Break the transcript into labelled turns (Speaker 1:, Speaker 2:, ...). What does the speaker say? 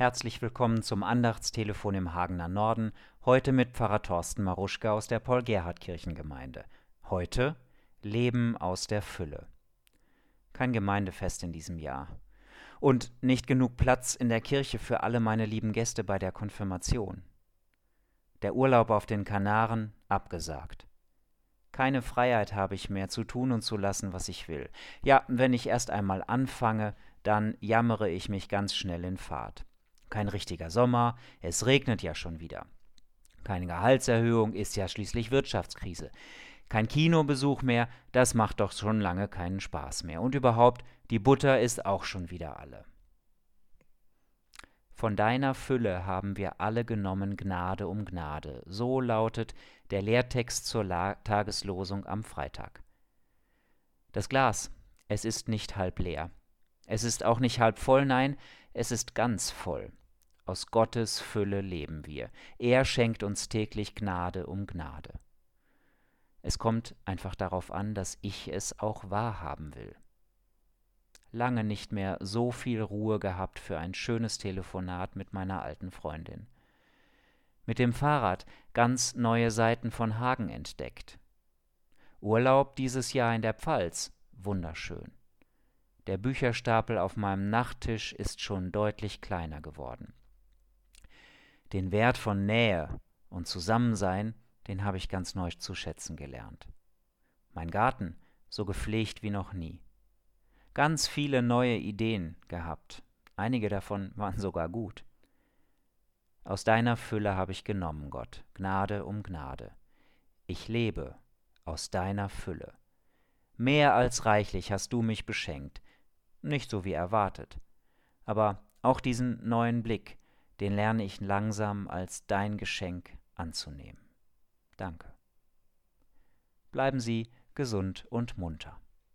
Speaker 1: Herzlich willkommen zum Andachtstelefon im Hagener Norden, heute mit Pfarrer Thorsten Maruschka aus der Paul-Gerhardt-Kirchengemeinde. Heute Leben aus der Fülle. Kein Gemeindefest in diesem Jahr. Und nicht genug Platz in der Kirche für alle meine lieben Gäste bei der Konfirmation. Der Urlaub auf den Kanaren abgesagt. Keine Freiheit habe ich mehr zu tun und zu lassen, was ich will. Ja, wenn ich erst einmal anfange, dann jammere ich mich ganz schnell in Fahrt. Kein richtiger Sommer, es regnet ja schon wieder. Keine Gehaltserhöhung ist ja schließlich Wirtschaftskrise. Kein Kinobesuch mehr, das macht doch schon lange keinen Spaß mehr. Und überhaupt, die Butter ist auch schon wieder alle. Von deiner Fülle haben wir alle genommen Gnade um Gnade. So lautet der Lehrtext zur La Tageslosung am Freitag. Das Glas, es ist nicht halb leer. Es ist auch nicht halb voll, nein, es ist ganz voll. Aus Gottes Fülle leben wir. Er schenkt uns täglich Gnade um Gnade. Es kommt einfach darauf an, dass ich es auch wahrhaben will. Lange nicht mehr so viel Ruhe gehabt für ein schönes Telefonat mit meiner alten Freundin. Mit dem Fahrrad ganz neue Seiten von Hagen entdeckt. Urlaub dieses Jahr in der Pfalz, wunderschön. Der Bücherstapel auf meinem Nachttisch ist schon deutlich kleiner geworden. Den Wert von Nähe und Zusammensein, den habe ich ganz neu zu schätzen gelernt. Mein Garten, so gepflegt wie noch nie. Ganz viele neue Ideen gehabt, einige davon waren sogar gut. Aus deiner Fülle habe ich genommen, Gott, Gnade um Gnade. Ich lebe aus deiner Fülle. Mehr als reichlich hast du mich beschenkt, nicht so wie erwartet, aber auch diesen neuen Blick, den lerne ich langsam als dein Geschenk anzunehmen. Danke. Bleiben Sie gesund und munter.